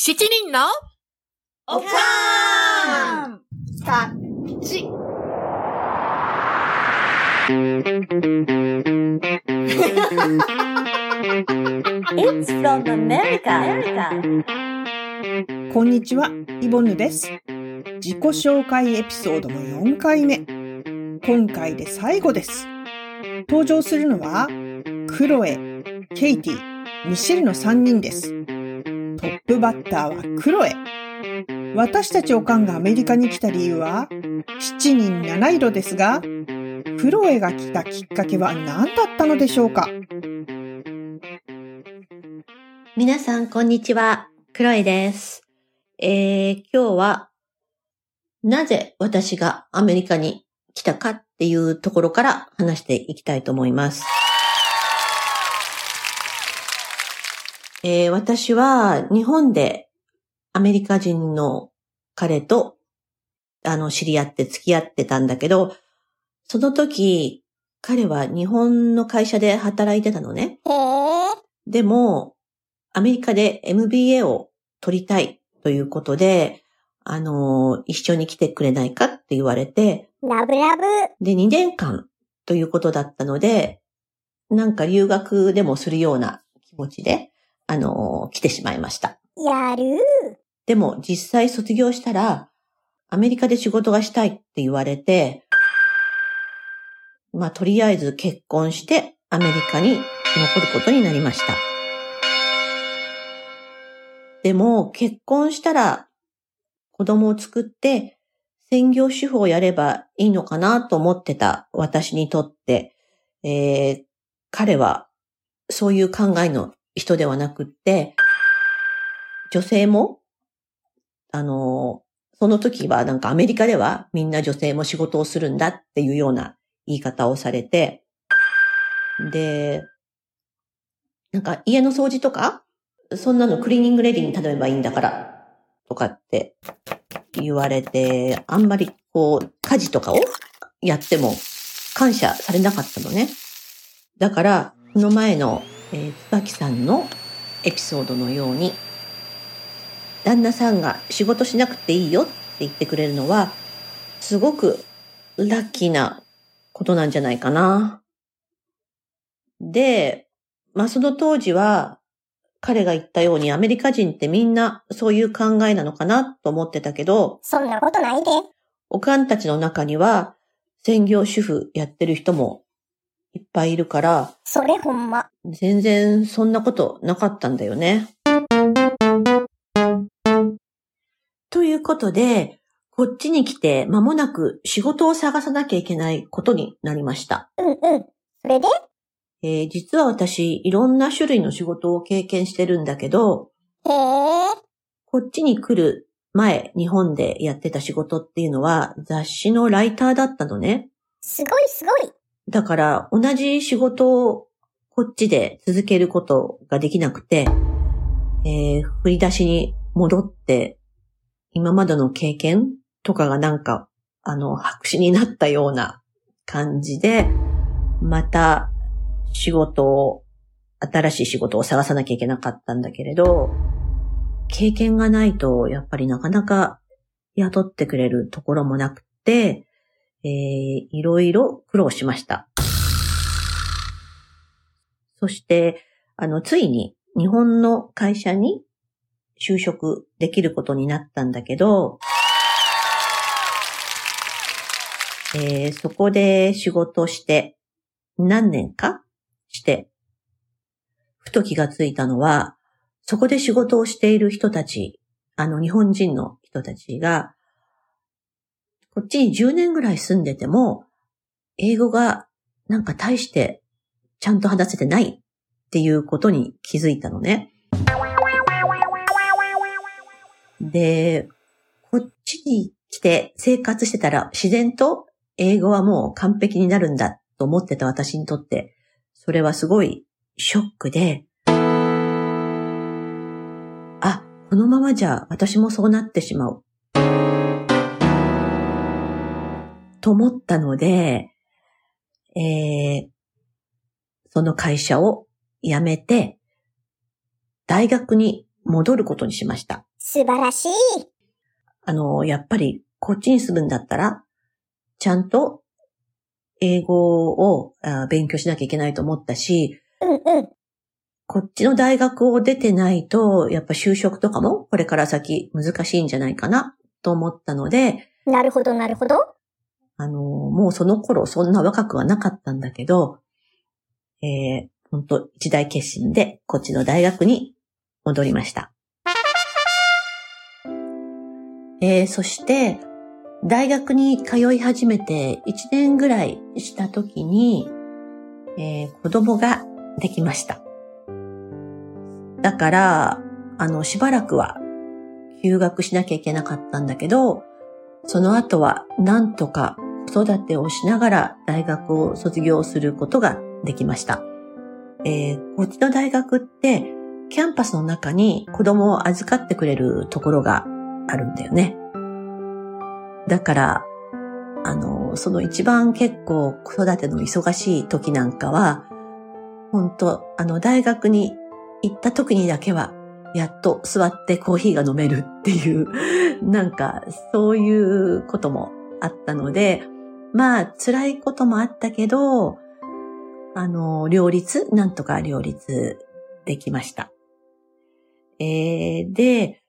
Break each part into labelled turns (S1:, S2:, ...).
S1: 七人の
S2: おかーん
S1: タッチ。
S2: It's from America.
S3: こんにちは、イボンヌです。自己紹介エピソードの4回目。今回で最後です。登場するのは、クロエ、ケイティ、ミシェルの3人です。ップバッターはクロエ。私たちおかんがアメリカに来た理由は、7人7色ですが、クロエが来たきっかけは何だったのでしょうか？
S2: 皆さん、こんにちは。クロエです。えー、今日は、なぜ私がアメリカに来たかっていうところから話していきたいと思います。えー、私は日本でアメリカ人の彼と、あの、知り合って付き合ってたんだけど、その時、彼は日本の会社で働いてたのね。でも、アメリカで MBA を取りたいということで、あの、一緒に来てくれないかって言われて、
S4: ラブラブ。
S2: で、2年間ということだったので、なんか留学でもするような気持ちで、あの、来てしまいました。
S4: やる
S2: でも実際卒業したら、アメリカで仕事がしたいって言われて、まあ、とりあえず結婚してアメリカに残ることになりました。でも、結婚したら子供を作って専業主婦をやればいいのかなと思ってた私にとって、えー彼はそういう考えの人ではなくって、女性も、あの、その時はなんかアメリカではみんな女性も仕事をするんだっていうような言い方をされて、で、なんか家の掃除とか、そんなのクリーニングレディに頼めばいいんだから、とかって言われて、あんまりこう、家事とかをやっても感謝されなかったのね。だから、この前の、えー、椿さんのエピソードのように、旦那さんが仕事しなくていいよって言ってくれるのは、すごくラッキーなことなんじゃないかな。で、まあその当時は、彼が言ったようにアメリカ人ってみんなそういう考えなのかなと思ってたけど、
S4: そんなことないで。
S2: おかんたちの中には専業主婦やってる人もいっぱいいるから、
S4: それほんま。
S2: 全然そんなことなかったんだよね。ということで、こっちに来て間もなく仕事を探さなきゃいけないことになりました。
S4: うんうん。それで？
S2: えー実は私、いろんな種類の仕事を経験してるんだけど、
S4: へえ。
S2: こっちに来る前、日本でやってた仕事っていうのは雑誌のライターだったのね。
S4: すごいすごい。
S2: だから同じ仕事をこっちで続けることができなくて、えー振り出しに戻って、今までの経験とかがなんか、あの、白紙になったような感じで、また仕事を、新しい仕事を探さなきゃいけなかったんだけれど、経験がないと、やっぱりなかなか雇ってくれるところもなくて、えーいろいろ苦労しました。そして、あの、ついに日本の会社に就職できることになったんだけど、えーそこで仕事して何年かして、ふと気がついたのは、そこで仕事をしている人たち、あの日本人の人たちが、こっちに10年ぐらい住んでても、英語がなんか大してちゃんと話せてないっていうことに気づいたのね。で、こっちに来て生活してたら自然と英語はもう完璧になるんだと思ってた私にとって、それはすごいショックで、あ、このままじゃ私もそうなってしまう。と思ったので、えーその会社を辞めて、大学に戻ることにしました。
S4: 素晴らしい。
S2: あの、やっぱりこっちに住むんだったら、ちゃんと英語をあ勉強しなきゃいけないと思ったし、
S4: うんうん。
S2: こっちの大学を出てないと、やっぱ就職とかもこれから先難しいんじゃないかなと思ったので、
S4: なるほど、なるほど。
S2: あの、もうその頃そんな若くはなかったんだけど、えー、本当一大決心でこっちの大学に戻りました。えー、そして、大学に通い始めて1年ぐらいした時に、えー子供ができました。だから、あの、しばらくは休学しなきゃいけなかったんだけど、その後はなんとか子育てをしながら大学を卒業することができました。えーこっちの大学って、キャンパスの中に子供を預かってくれるところがあるんだよね。だから、あの、その一番結構子育ての忙しい時なんかは、本当あの、大学に行った時にだけは、やっと座ってコーヒーが飲めるっていう、なんか、そういうこともあったので、まあ、辛いこともあったけど、あの、両立、なんとか両立できました。えーで、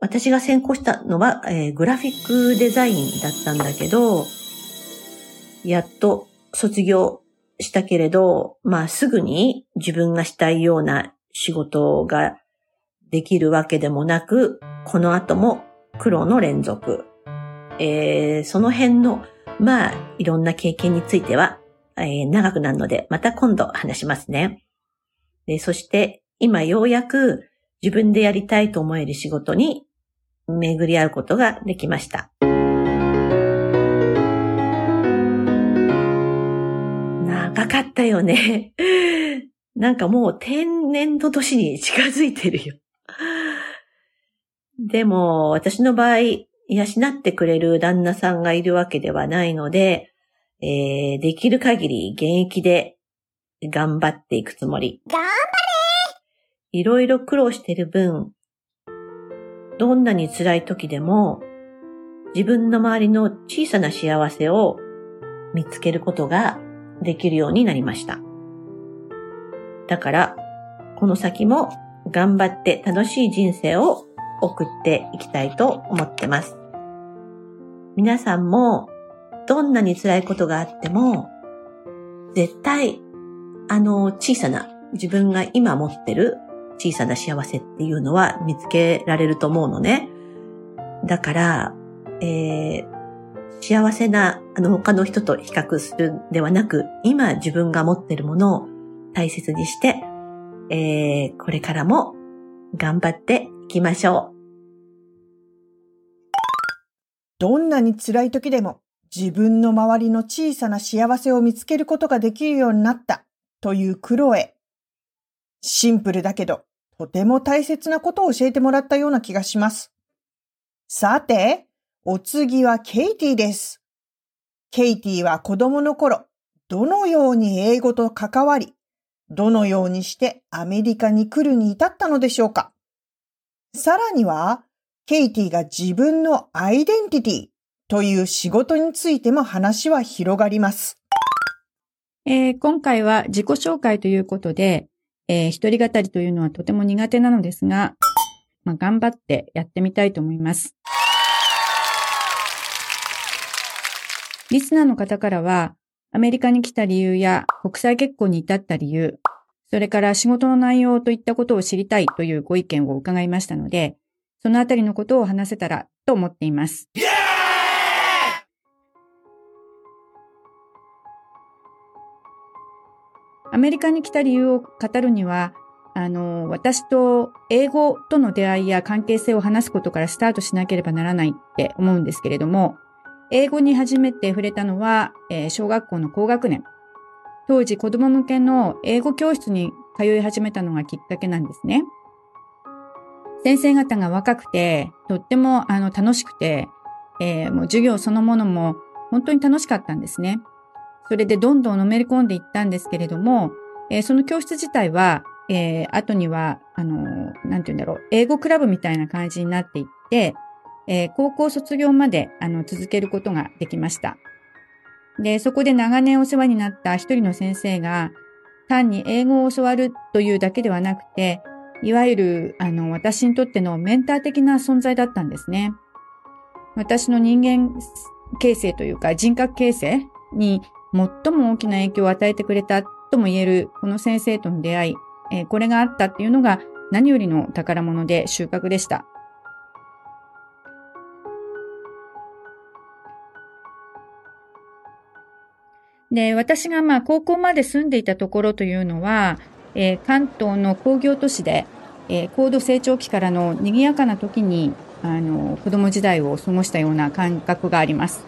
S2: 私が専攻したのは、えーグラフィックデザインだったんだけど、やっと卒業したけれど、まあすぐに自分がしたいような仕事ができるわけでもなく、この後も苦労の連続。えーその辺の、まあ、いろんな経験については、えー長くなるので、また今度話しますね。でそして、今ようやく自分でやりたいと思える仕事に巡り合うことができました。長かったよね。なんかもう天然の年に近づいてるよ。でも、私の場合、養ってくれる旦那さんがいるわけではないので、えーできる限り現役で頑張っていくつもり。
S4: が
S2: いろいろ苦労してる分、どんなに辛い時でも、自分の周りの小さな幸せを見つけることができるようになりました。だから、この先も頑張って楽しい人生を送っていきたいと思ってます。皆さんも、どんなに辛いことがあっても、絶対、あの小さな自分が今持ってる小さな幸せっていうのは見つけられると思うのね。だから、えー幸せなあの他の人と比較するんではなく、今自分が持ってるものを大切にして、えーこれからも頑張ってきましょう
S3: どんなに辛い時でも自分の周りの小さな幸せを見つけることができるようになったというクロエ。シンプルだけど、とても大切なことを教えてもらったような気がします。さて、お次はケイティです。ケイティは子供の頃、どのように英語と関わり、どのようにしてアメリカに来るに至ったのでしょうか？さらには、ケイティが自分のアイデンティティという仕事についても話は広がります。
S5: えー今回は自己紹介ということで、えー一人語りというのはとても苦手なのですが、まあ、頑張ってやってみたいと思います。リスナーの方からは、アメリカに来た理由や国際結婚に至った理由、それから仕事の内容といったことを知りたいというご意見を伺いましたので、そのあたりのことを話せたらと思っています。アメリカに来た理由を語るには、あの、私と英語との出会いや関係性を話すことからスタートしなければならないって思うんですけれども、英語に初めて触れたのは、えー小学校の高学年。当時子供向けの英語教室に通い始めたのがきっかけなんですね。先生方が若くて、とってもあの楽しくて、えーもう授業そのものも本当に楽しかったんですね。それでどんどんのめり込んでいったんですけれども、えーその教室自体はえー、後には、あの、なんて言うんだろう、英語クラブみたいな感じになっていって、えー、高校卒業まで、あの、続けることができました。で、そこで長年お世話になった一人の先生が、単に英語を教わるというだけではなくて、いわゆる、あの、私にとってのメンター的な存在だったんですね。私の人間形成というか人格形成に最も大きな影響を与えてくれたとも言えるこの先生との出会い、え、これがあったっていうのが何よりの宝物で収穫でした。で、私がまあ高校まで住んでいたところというのは、えー、関東の工業都市で、えー、高度成長期からの賑やかな時に、あの、子供時代を過ごしたような感覚があります。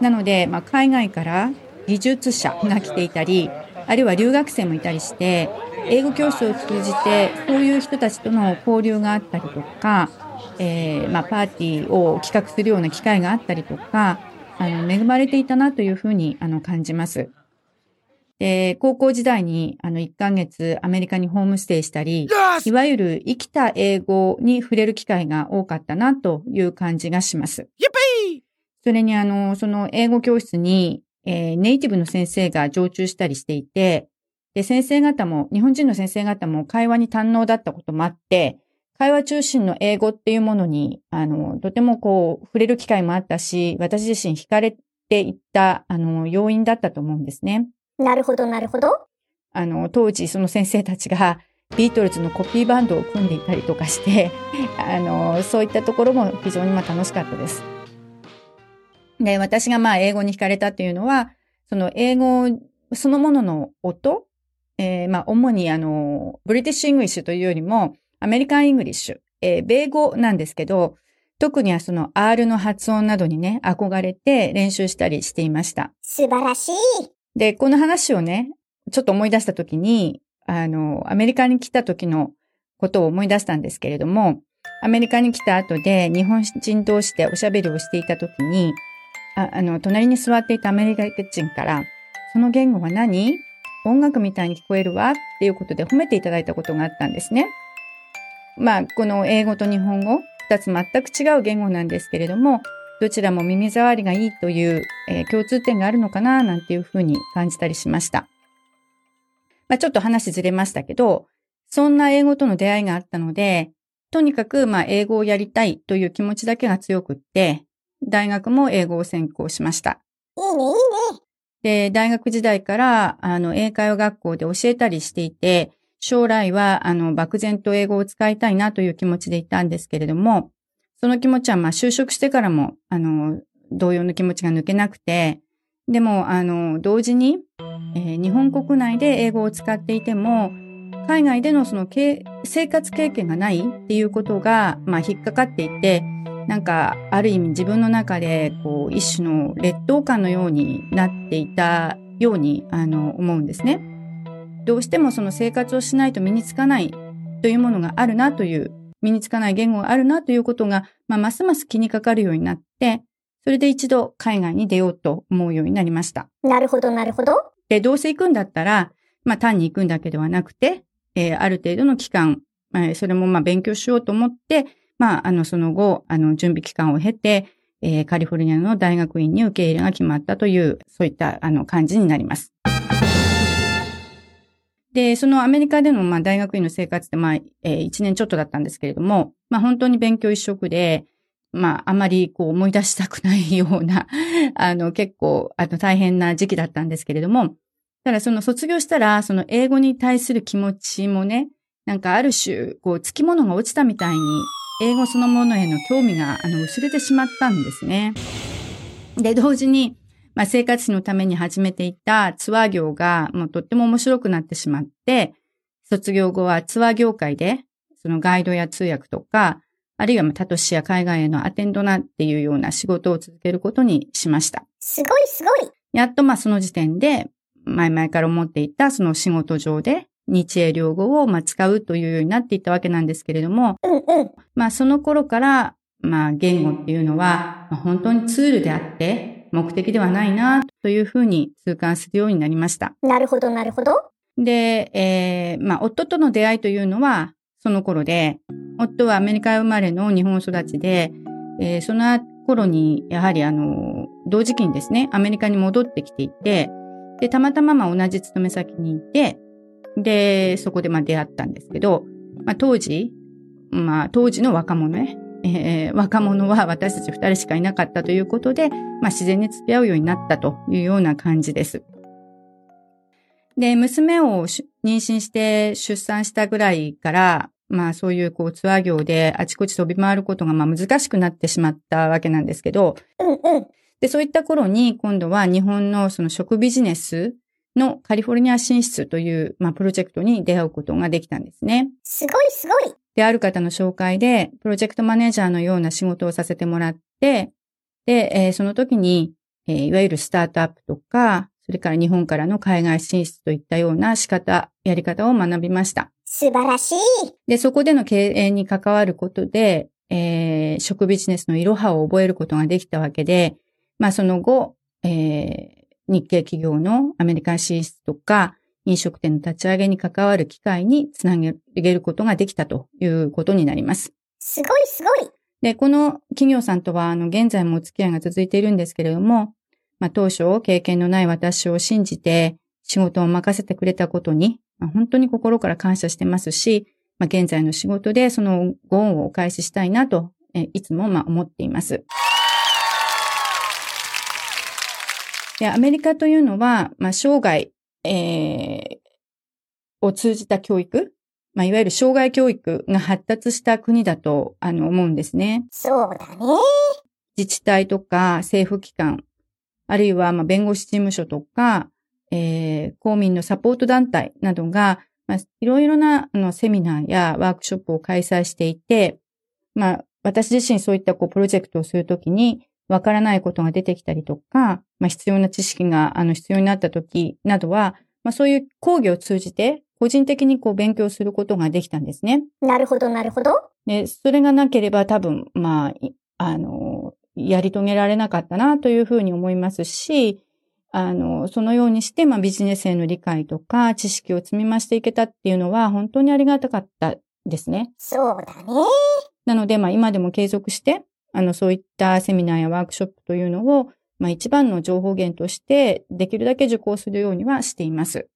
S5: なので、まあ、海外から技術者が来ていたり、あるいは留学生もいたりして、英語教室を通じて、そういう人たちとの交流があったりとか、えー、まあ、パーティーを企画するような機会があったりとか、あの、恵まれていたなというふうに、あの、感じます。で、高校時代に、あの、1ヶ月アメリカにホームステイしたり、いわゆる生きた英語に触れる機会が多かったなという感じがします。それに、あの、その英語教室に、えー、ネイティブの先生が常駐したりしていて、で、先生方も、日本人の先生方も会話に堪能だったこともあって、会話中心の英語っていうものに、あの、とてもこう、触れる機会もあったし、私自身惹かれていった、あの、要因だったと思うんですね。
S4: なるほど、なるほど。
S5: あの、当時その先生たちが、ビートルズのコピーバンドを組んでいたりとかして、あの、そういったところも非常にまあ楽しかったです。で、私がまあ英語に惹かれたっていうのは、その英語そのものの音、えー、まあ主にあの、 British English というよりも、 American English、えー、米語なんですけど、特にはその R の発音などにね、憧れて練習したりしていました。
S4: 素晴らしい。
S5: で、この話をね、ちょっと思い出したときに、あの、アメリカに来た時のことを思い出したんですけれども、アメリカに来た後で日本人同士でおしゃべりをしていた時に、ああの、隣に座っていたアメリカ人から、その言語は何？音楽みたいに聞こえるわ？っていうことで褒めていただいたことがあったんですね。まあ、この英語と日本語、二つ全く違う言語なんですけれども、どちらも耳障りがいいという、えー、共通点があるのかな、なんていうふうに感じたりしました。まあ、ちょっと話ずれましたけど、そんな英語との出会いがあったので、とにかく、まあ、英語をやりたいという気持ちだけが強くって、大学も英語を専攻しました。
S4: いいね、いいね。
S5: で、大学時代から、あの、英会話学校で教えたりしていて、将来は、あの、漠然と英語を使いたいなという気持ちでいたんですけれども、その気持ちは、まあ、就職してからも、あの、同様の気持ちが抜けなくて、でも、あの、同時に、えー、日本国内で英語を使っていても、海外でのその生活経験がないっていうことが、まあ、引っかかっていて、なんか、ある意味自分の中で、こう、一種の劣等感のようになっていたように、あの、思うんですね。どうしてもその生活をしないと身につかないというものがあるなという、身につかない言語があるなということが、まあ、ますます気にかかるようになって、それで一度海外に出ようと思うようになりました。
S4: なるほど、なるほど。
S5: で、どうせ行くんだったら、まあ単に行くんだけではなくて、えー、ある程度の期間、えー、それもまあ勉強しようと思って、まあ、あの、その後、あの、準備期間を経て、えー、カリフォルニアの大学院に受け入れが決まったという、そういった、あの、感じになります。で、そのアメリカでの、まあ、大学院の生活って、まあ、えー、1年ちょっとだったんですけれども、まあ、本当に勉強一色で、まあ、あまりこう思い出したくないような、あの、結構、あの、大変な時期だったんですけれども、ただその卒業したら、その英語に対する気持ちもね、なんかある種、こう、つきものが落ちたみたいに、英語そのものへの興味が、あの、薄れてしまったんですね。で、同時に、まあ、生活費のために始めていたツアー業が、もうとっても面白くなってしまって、卒業後はツアー業界で、そのガイドや通訳とか、あるいは他都市や海外へのアテンドなっていうような仕事を続けることにしました。
S4: すごいすごい。
S5: やっとまあその時点で、前々から思っていたその仕事上で日英両語をまあ使うというようになっていったわけなんですけれども、
S4: うんうん、
S5: まあその頃からまあ言語っていうのは本当にツールであって目的ではないなというふうに痛感するようになりました。
S4: なるほど、なるほど。
S5: で、えー、まあ、夫との出会いというのは、その頃で、夫はアメリカ生まれの日本育ちで、えー、その頃に、やはりあの、同時期にですね、アメリカに戻ってきていて、で、たまたまま同じ勤め先にいて、で、そこでまあ出会ったんですけど、まあ当時、まあ当時の若者ね、えー、若者は私たち二人しかいなかったということで、まあ自然に付き合うようになったというような感じです。で、娘を妊娠して出産したぐらいから、まあそういうこうツアー業であちこち飛び回ることがまあ難しくなってしまったわけなんですけど。で、そういった頃に今度は日本のその食ビジネスのカリフォルニア進出という、まあ、プロジェクトに出会うことができたんですね。
S4: すごいすごい。
S5: で、ある方の紹介で、プロジェクトマネージャーのような仕事をさせてもらって、で、えー、その時に、えー、いわゆるスタートアップとか、それから日本からの海外進出といったような仕方、やり方を学びました。
S4: 素晴らしい。
S5: で、そこでの経営に関わることで、えー、食ビジネスのいろはを覚えることができたわけで、まあその後、えー、日系企業のアメリカ進出とか、飲食店の立ち上げに関わる機会につなげることができたということになります。
S4: すごいすごい。
S5: で、この企業さんとは、あの、現在もお付き合いが続いているんですけれども、まあ、当初、経験のない私を信じて、仕事を任せてくれたことに、まあ、本当に心から感謝してますし、まあ、現在の仕事でそのご恩をお返ししたいなと、えいつもまあ思っています。で、アメリカというのは、まあ、生涯、えー、を通じた教育、まあ、いわゆる障害教育が発達した国だと、あの、思うんですね。
S4: そうだね。
S5: 自治体とか政府機関、あるいは、まあ、弁護士事務所とか、えー、公民のサポート団体などが、まあ、いろいろな、あの、セミナーやワークショップを開催していて、まあ、私自身そういった、こう、プロジェクトをするときに、わからないことが出てきたりとか、まあ、必要な知識があの必要になった時などは、まあ、そういう講義を通じて、個人的にこう勉強することができたんですね。
S4: なるほど、なるほど。
S5: で、それがなければ多分、まあ、あの、やり遂げられなかったなというふうに思いますし、あの、そのようにして、まあ、ビジネスへの理解とか知識を積み増していけたっていうのは本当にありがたかったですね。
S4: そうだね。
S5: なので、まあ、今でも継続して、あの、そういったセミナーやワークショップというのを、まあ一番の情報源として、できるだけ受講するようにはしています。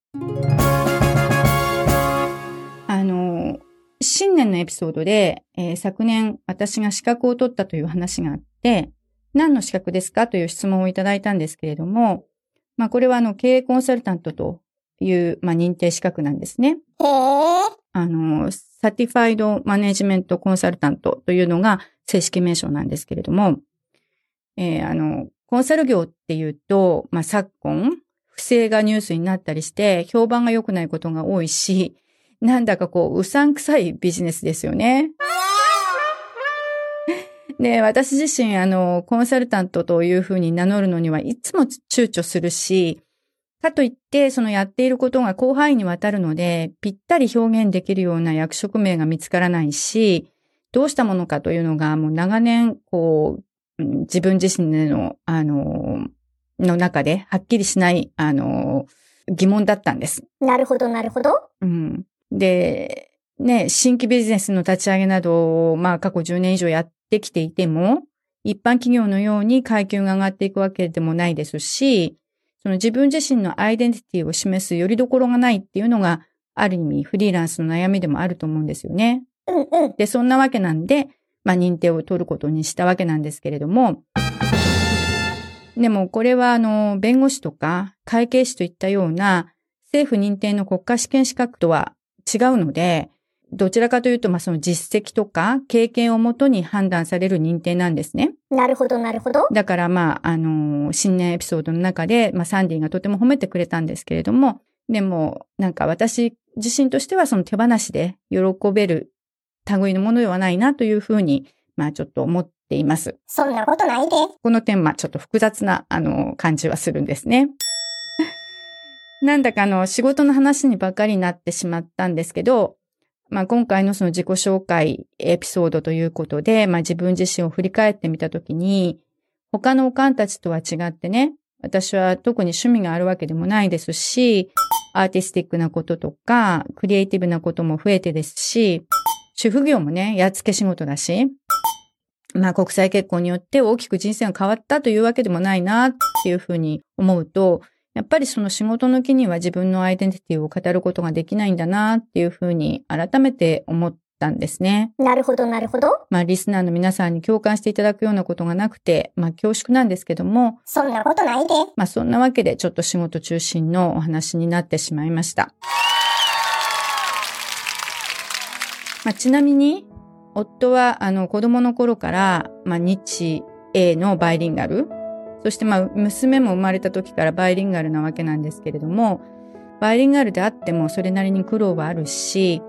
S5: あの、新年のエピソードで、えー、昨年私が資格を取ったという話があって、何の資格ですかという質問をいただいたんですけれども、まあこれはあの経営コンサルタントという、まあ、認定資格なんですね。
S4: へー。
S5: あの、サティファイドマネジメントコンサルタントというのが正式名称なんですけれども、えー、あの、コンサル業っていうと、まあ、昨今、不正がニュースになったりして、評判が良くないことが多いし、なんだかこう、うさんくさいビジネスですよね。で、私自身、あの、コンサルタントというふうに名乗るのにはいつも躊躇するし、かといって、そのやっていることが広範囲にわたるので、ぴったり表現できるような役職名が見つからないし、どうしたものかというのがもう長年、こう、自分自身での、あの、の中ではっきりしない、あの、疑問だったんです。
S4: なるほど、なるほど。
S5: うん。で、ね、新規ビジネスの立ち上げなどを、まあ過去10年以上やってきていても、一般企業のように階級が上がっていくわけでもないですし、その自分自身のアイデンティティを示すよりどころがないっていうのが、ある意味フリーランスの悩みでもあると思うんですよね。
S4: うんうん。
S5: で、そんなわけなんで、まあ認定を取ることにしたわけなんですけれども、でもこれはあの、弁護士とか会計士といったような政府認定の国家試験資格とは違うので、どちらかというと、まあ、その実績とか経験をもとに判断される認定なんですね。
S4: なるほど、なるほど。
S5: だから、まあ、あの、新年エピソードの中で、まあ、サンディがとても褒めてくれたんですけれども、でも、なんか私自身としてはその手放しで喜べる類のものではないなというふうに、まあ、ちょっと思っています。
S4: そんなことないで。
S5: この点、まあ、ちょっと複雑な、あの、感じはするんですね。なんだかあの、仕事の話にばかりになってしまったんですけど、まあ、今回のその自己紹介エピソードということで、まあ、自分自身を振り返ってみたときに、他のおかんたちとは違ってね、私は特に趣味があるわけでもないですし、アーティスティックなこととか、クリエイティブなことも増えてですし、主婦業もね、やっつけ仕事だし、まあ国際結婚によって大きく人生が変わったというわけでもないなっていうふうに思うと、やっぱりその仕事の木には自分のアイデンティティを語ることができないんだなっていうふうに改めて思ったんですね。
S4: なるほど、なるほど。
S5: まあリスナーの皆さんに共感していただくようなことがなくて、まあ恐縮なんですけども、
S4: そんなことないで。
S5: まあそんなわけでちょっと仕事中心のお話になってしまいました。まあちなみに、夫はあの子供の頃から、まあ日英のバイリンガル、そしてまあ娘も生まれた時からバイリンガルなわけなんですけれども、バイリンガルであってもそれなりに苦労はあるし、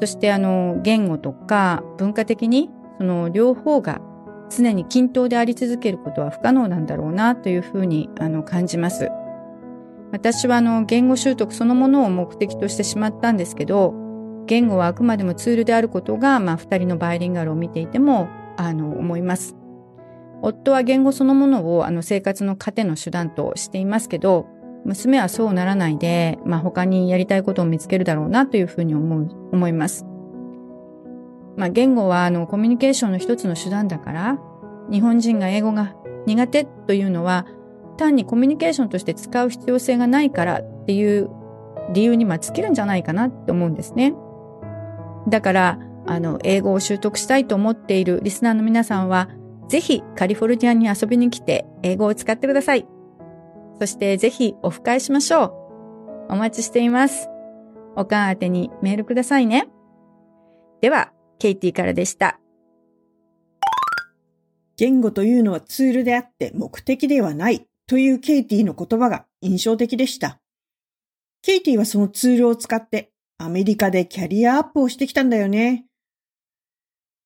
S5: そしてあの言語とか文化的にその両方が常に均等であり続けることは不可能なんだろうなというふうにあの感じます。私はあの言語習得そのものを目的としてしまったんですけど、言語はあくまでもツールであることが、まあ二人のバイリンガルを見ていても、あの思います。夫は言語そのものをあの生活の糧の手段としていますけど、娘はそうならないで、まあ他にやりたいことを見つけるだろうなというふうに思う、思います。まあ言語はあのコミュニケーションの一つの手段だから、日本人が英語が苦手というのは、単にコミュニケーションとして使う必要性がないからっていう理由にま尽きるんじゃないかなって思うんですね。だから、あの、英語を習得したいと思っているリスナーの皆さんは、ぜひカリフォルニアに遊びに来て英語を使ってください。そしてぜひオフ会しましょう。お待ちしています。おかん宛てにメールくださいね。では、ケイティからでした。
S3: 言語というのはツールであって目的ではないというケイティの言葉が印象的でした。ケイティはそのツールを使ってアメリカでキャリアアップをしてきたんだよね。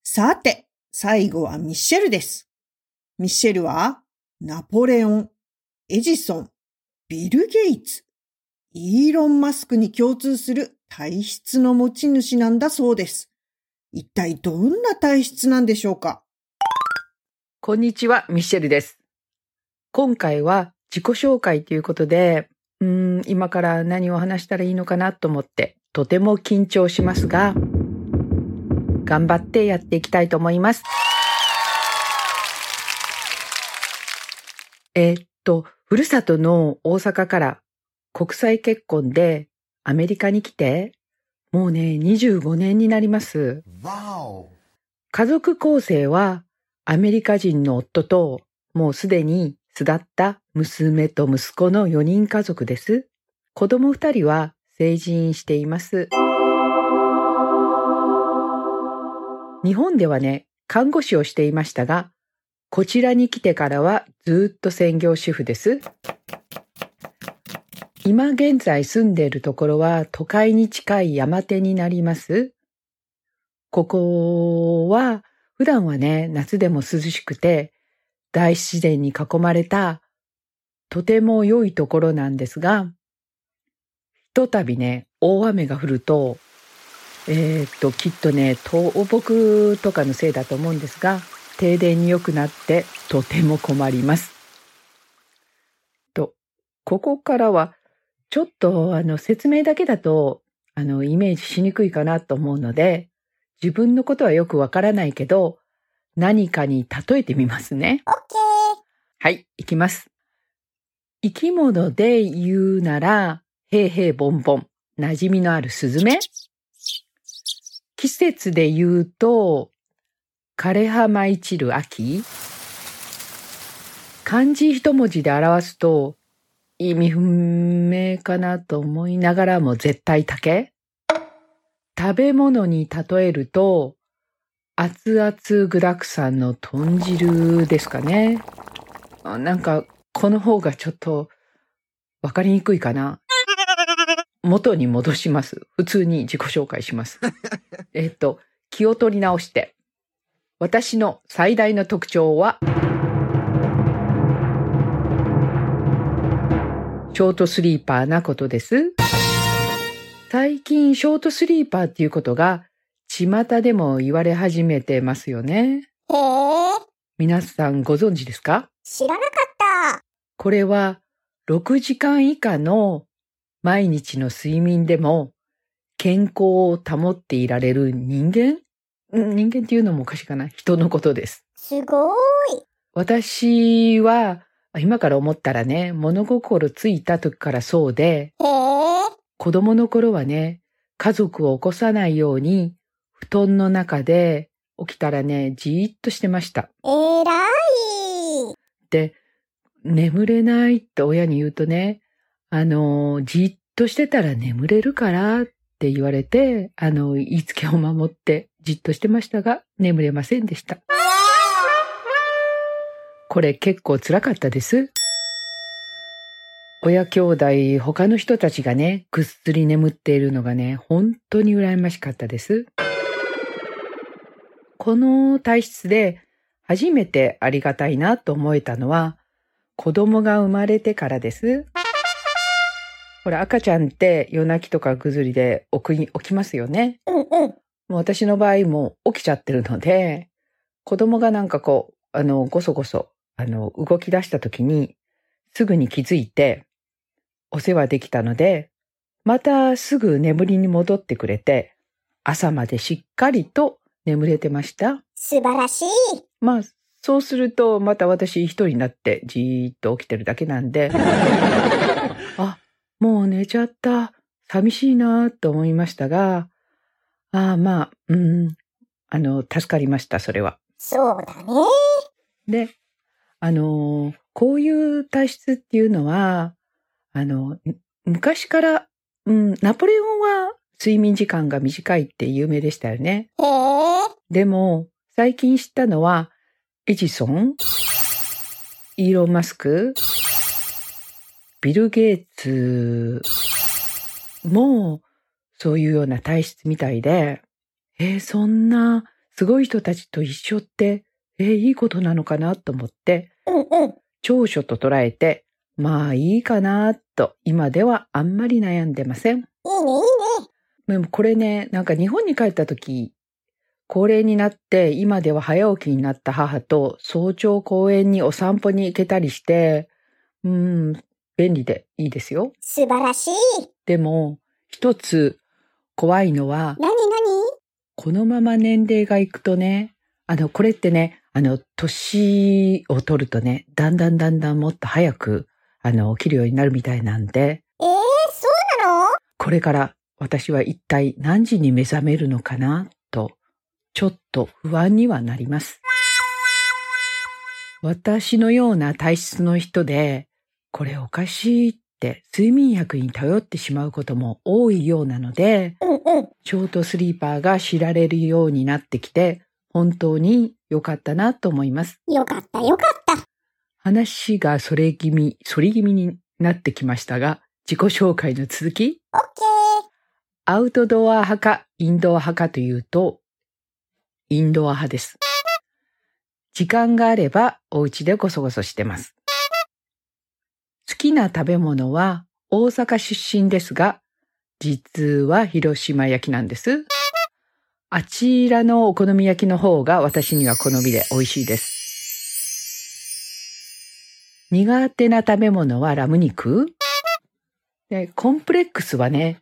S3: さて、最後はミッシェルです。ミッシェルはナポレオン、エジソン、ビル・ゲイツ、イーロン・マスクに共通する体質の持ち主なんだそうです。一体どんな体質なんでしょうか？
S6: こんにちは、ミッシェルです。今回は自己紹介ということで、うん、今から何を話したらいいのかなと思って、とても緊張しますが、頑張ってやっていきたいと思います。えーっと、ふるさとの大阪から国際結婚でアメリカに来て、もうね、25年になります。家族構成はアメリカ人の夫ともうすでに巣立った娘と息子の4人家族です。子供2人は成人しています。日本ではね、看護師をしていましたが、こちらに来てからはずっと専業主婦です。今現在住んでいるところは都会に近い山手になります。ここは普段はね、夏でも涼しくて、大自然に囲まれた、とても良いところなんですが、ひとたびね、大雨が降ると、えーっと、きっとね、倒木とかのせいだと思うんですが、停電に良くなってとても困ります。と、ここからは、ちょっとあの説明だけだと、あの、イメージしにくいかなと思うので、自分のことはよくわからないけど、何かに例えてみますね。
S4: オッケー。
S6: はい、いきます。生き物で言うなら、へいへいボンボン、馴染みのあるスズメ。季節で言うと、枯葉舞い散る秋。漢字一文字で表すと、意味不明かなと思いながらも絶対竹。食べ物に例えると、熱々具沢山の豚汁ですかね。なんか、この方がちょっと、わかりにくいかな。元に戻します。普通に自己紹介します。えっと、気を取り直して。私の最大の特徴は、ショートスリーパーなことです。最近、ショートスリーパーっていうことが、巷でも言われ始めてますよね。
S4: へえ、
S6: 皆さんご存知ですか？
S4: 知らなかった。
S6: これは6時間以下の毎日の睡眠でも健康を保っていられる人間？うん人間っていうのもおかしいかな人のことです。
S4: すごーい。
S6: 私は、今から思ったらね、物心ついた時からそうで。子供の頃はね、家族を起こさないように、布団の中で起きたらね、じーっとしてました。
S4: えらい。
S6: で、眠れないって親に言うとね、あの、じっとしてたら眠れるからって言われて、あの、言いつけを守ってじっとしてましたが、眠れませんでした。これ結構辛かったです。親兄弟、他の人たちがね、ぐっすり眠っているのがね、本当に羨ましかったです。この体質で初めてありがたいなと思えたのは、子供が生まれてからです。ほら、赤ちゃんって夜泣きとかぐずりで起き起きますよね。
S4: うんうん。
S6: もう私の場合もう起きちゃってるので、子供がなんかこう、あの、ごそごそ、あの、動き出した時に、すぐに気づいて、お世話できたので、またすぐ眠りに戻ってくれて、朝までしっかりと眠れてました。
S4: 素晴らしい。
S6: まあ、そうすると、また私一人になってじーっと起きてるだけなんで、あ、もう寝ちゃった。寂しいなと思いましたが、ああ、まあ、うん、あの、助かりました、それは。
S4: そうだね。
S6: で、あの、こういう体質っていうのは、あの、ん昔から、うん、ナポレオンは睡眠時間が短いって有名でしたよね。
S4: へえ。
S6: でも、最近知ったのは、エジソン、イーロン・マスク、ビル・ゲイツも、そういうような体質みたいで、えーそんなすごい人たちと一緒って、えーいいことなのかなと思って、
S4: うんうん。
S6: 長所と捉えて、まあいいかなと、今ではあんまり悩んでません。
S4: いいねいいね。
S6: でもこれね、なんか日本に帰った時、高齢になって今では早起きになった母と早朝公園にお散歩に行けたりして、うん、便利でいいですよ。
S4: 素晴らしい。
S6: でも、一つ怖いのは、
S4: なになに
S6: このまま年齢がいくとね、あの、これってね、あの、年を取るとね、だんだんだんだんもっと早く、あの、起きるようになるみたいなんで、
S4: ええそうなの？
S6: これから私は一体何時に目覚めるのかなと、ちょっと不安にはなります。私のような体質の人で、これおかしいって睡眠薬に頼ってしまうことも多いようなので、
S4: うんうん。
S6: ショートスリーパーが知られるようになってきて、本当に良かったなと思います。
S4: よかったよかった。
S6: 話がそれ気味、反り気味になってきましたが、自己紹介の続き
S4: オッケー。
S6: アウトドア派かインドア派かというと、インドア派です。時間があればお家でごそごそしてます。好きな食べ物は大阪出身ですが、実は広島焼きなんです。あちらのお好み焼きの方が私には好みで美味しいです。苦手な食べ物はラム肉で、コンプレックスはね、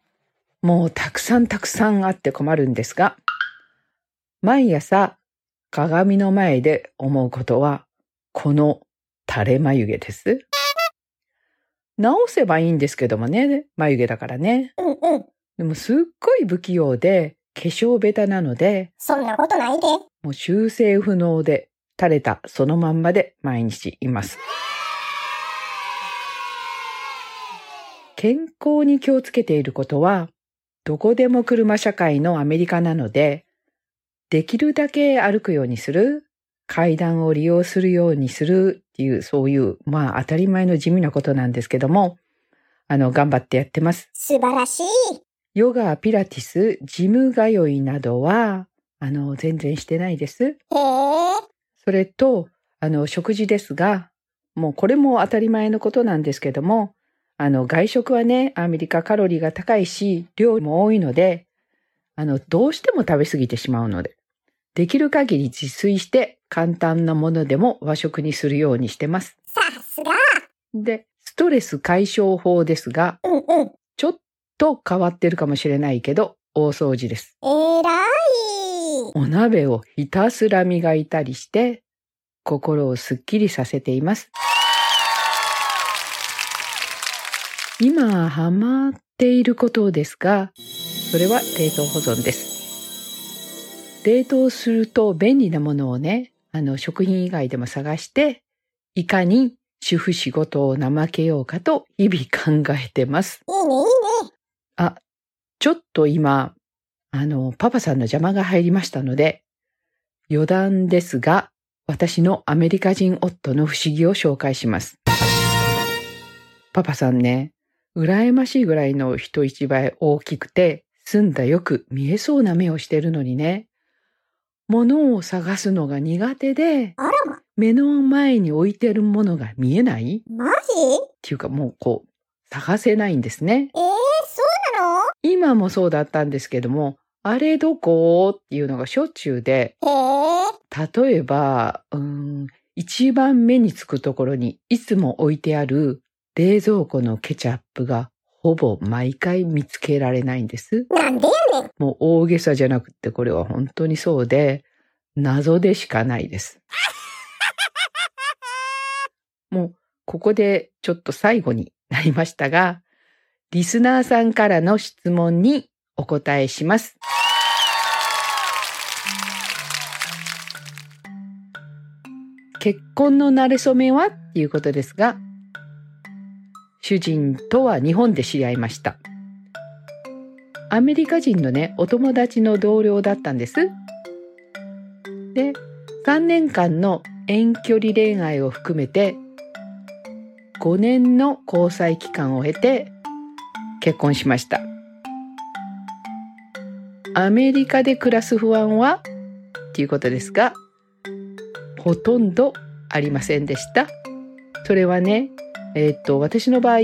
S6: もうたくさんたくさんあって困るんですが、毎朝鏡の前で思うことは、この垂れ眉毛です。直せばいいんですけどもね、眉毛だからね。
S4: うんうん。
S6: でもすっごい不器用で、化粧ベタなので、
S4: そんなことないで。
S6: もう修正不能で、垂れたそのまんまで毎日います。健康に気をつけていることは、どこでも車社会のアメリカなので、できるだけ歩くようにする、階段を利用するようにするっていう、そういう、まあ当たり前の地味なことなんですけども、あの、頑張ってやってます。
S4: 素晴らしい。
S6: ヨガ、ピラティス、ジム通いなどは、あの、全然してないです。
S4: へえ。
S6: それと、あの、食事ですが、もうこれも当たり前のことなんですけども、あの、外食はね、アメリカカロリーが高いし、量も多いので、あの、どうしても食べ過ぎてしまうので、できる限り自炊して簡単なものでも和食にするようにしてます。
S4: さすが。
S6: で、ストレス解消法ですが、
S4: うんうん。
S6: ちょっと変わってるかもしれないけど、大掃除です。
S4: えらい。
S6: お鍋をひたすら磨いたりして、心をすっきりさせています。今ハマっていることですが、それは冷凍保存です。冷凍すると便利なものをね、あの食品以外でも探して、いかに主婦仕事を怠けようかと日々考えてます。
S4: いいね、いいね。
S6: あ、ちょっと今、あの、パパさんの邪魔が入りましたので、余談ですが、私のアメリカ人夫の不思議を紹介します。パパさんね、羨ましいぐらいの人一倍大きくて、澄んだよく見えそうな目をしてるのにね、物を探すのが苦手で、
S4: あらま。
S6: 目の前に置いてるものが見えない？っ
S4: マジ？
S6: ていうかもうこう、探せないんですね。
S4: えー、そうなの？
S6: 今もそうだったんですけども、あれどこ？っていうのがしょっちゅうで、
S4: へえ。
S6: 例えば、うーん、一番目につくところにいつも置いてある冷蔵庫のケチャップがほぼ毎回見つけられないんです。
S4: なんでやねん。
S6: もう大げさじゃなくってこれは本当にそうで、謎でしかないです。もうここでちょっと最後になりましたが、リスナーさんからの質問にお答えします。結婚の馴れ初めは？っていうことですが、主人とは日本で知り合いました。アメリカ人のね、お友達の同僚だったんです。で、3年間の遠距離恋愛を含めて、5年の交際期間を経て結婚しました。アメリカで暮らす不安はっていうことですが、ほとんどありませんでした。それはね、えーっと、私の場合、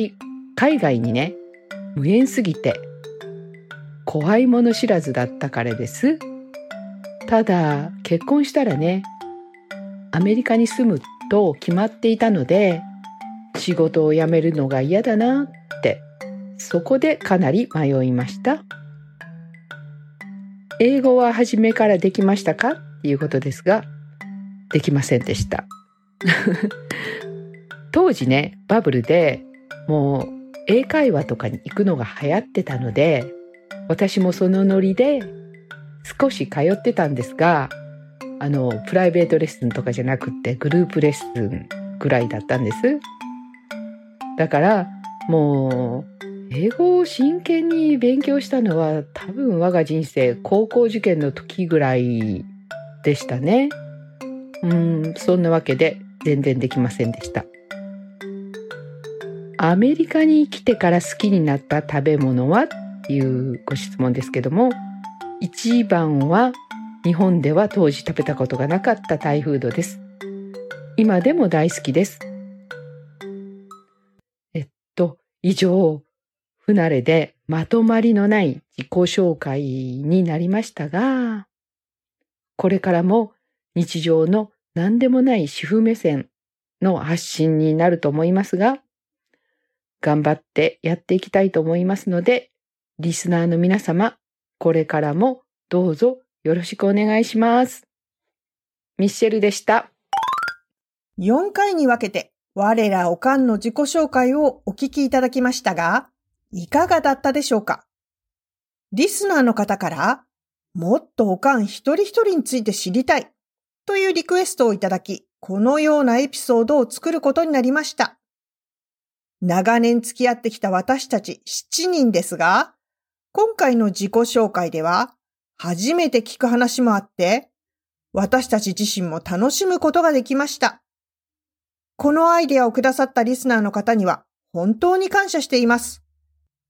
S6: 海外にね、無縁すぎて、怖いもの知らずだったからです。ただ、結婚したらね、アメリカに住むと決まっていたので、仕事を辞めるのが嫌だなって、そこでかなり迷いました。英語は初めからできましたか？っていうことですが、できませんでした。当時ね、バブルでもう英会話とかに行くのが流行ってたので、私もそのノリで少し通ってたんですが、あの、プライベートレッスンとかじゃなくってグループレッスンぐらいだったんです。だから、もう、英語を真剣に勉強したのは多分我が人生高校受験の時ぐらいでしたね。うん、そんなわけで全然できませんでした。アメリカに来てから好きになった食べ物はっていうご質問ですけども、一番は日本では当時食べたことがなかったタイフードです。今でも大好きです。えっと、以上、不慣れでまとまりのない自己紹介になりましたが、これからも日常の何でもない主婦目線の発信になると思いますが、頑張ってやっていきたいと思いますので、リスナーの皆様、これからもどうぞよろしくお願いします。ミッシェルでした。
S3: 4回に分けて、我らおかんの自己紹介をお聞きいただきましたが、いかがだったでしょうか？リスナーの方から、もっとおかん一人一人について知りたいというリクエストをいただき、このようなエピソードを作ることになりました。長年付き合ってきた私たち7人ですが、今回の自己紹介では、初めて聞く話もあって、私たち自身も楽しむことができました。このアイデアをくださったリスナーの方には本当に感謝しています。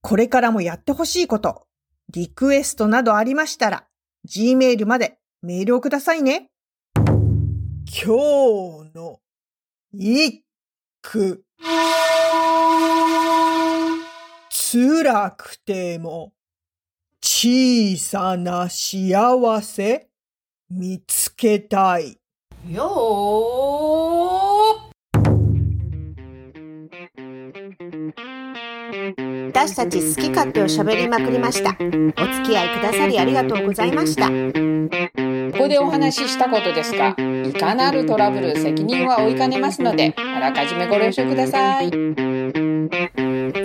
S3: これからもやってほしいこと、リクエストなどありましたら、Gmail までメールをくださいね。今日の一句。辛くても小さな幸せ見つけたい。
S1: よ私たち好き勝手を喋りまくりました。お付き合いくださりありがとうございました。
S6: ここでお話ししたことですが、いかなるトラブル、責任は負いかねますので、あらかじめご了承ください。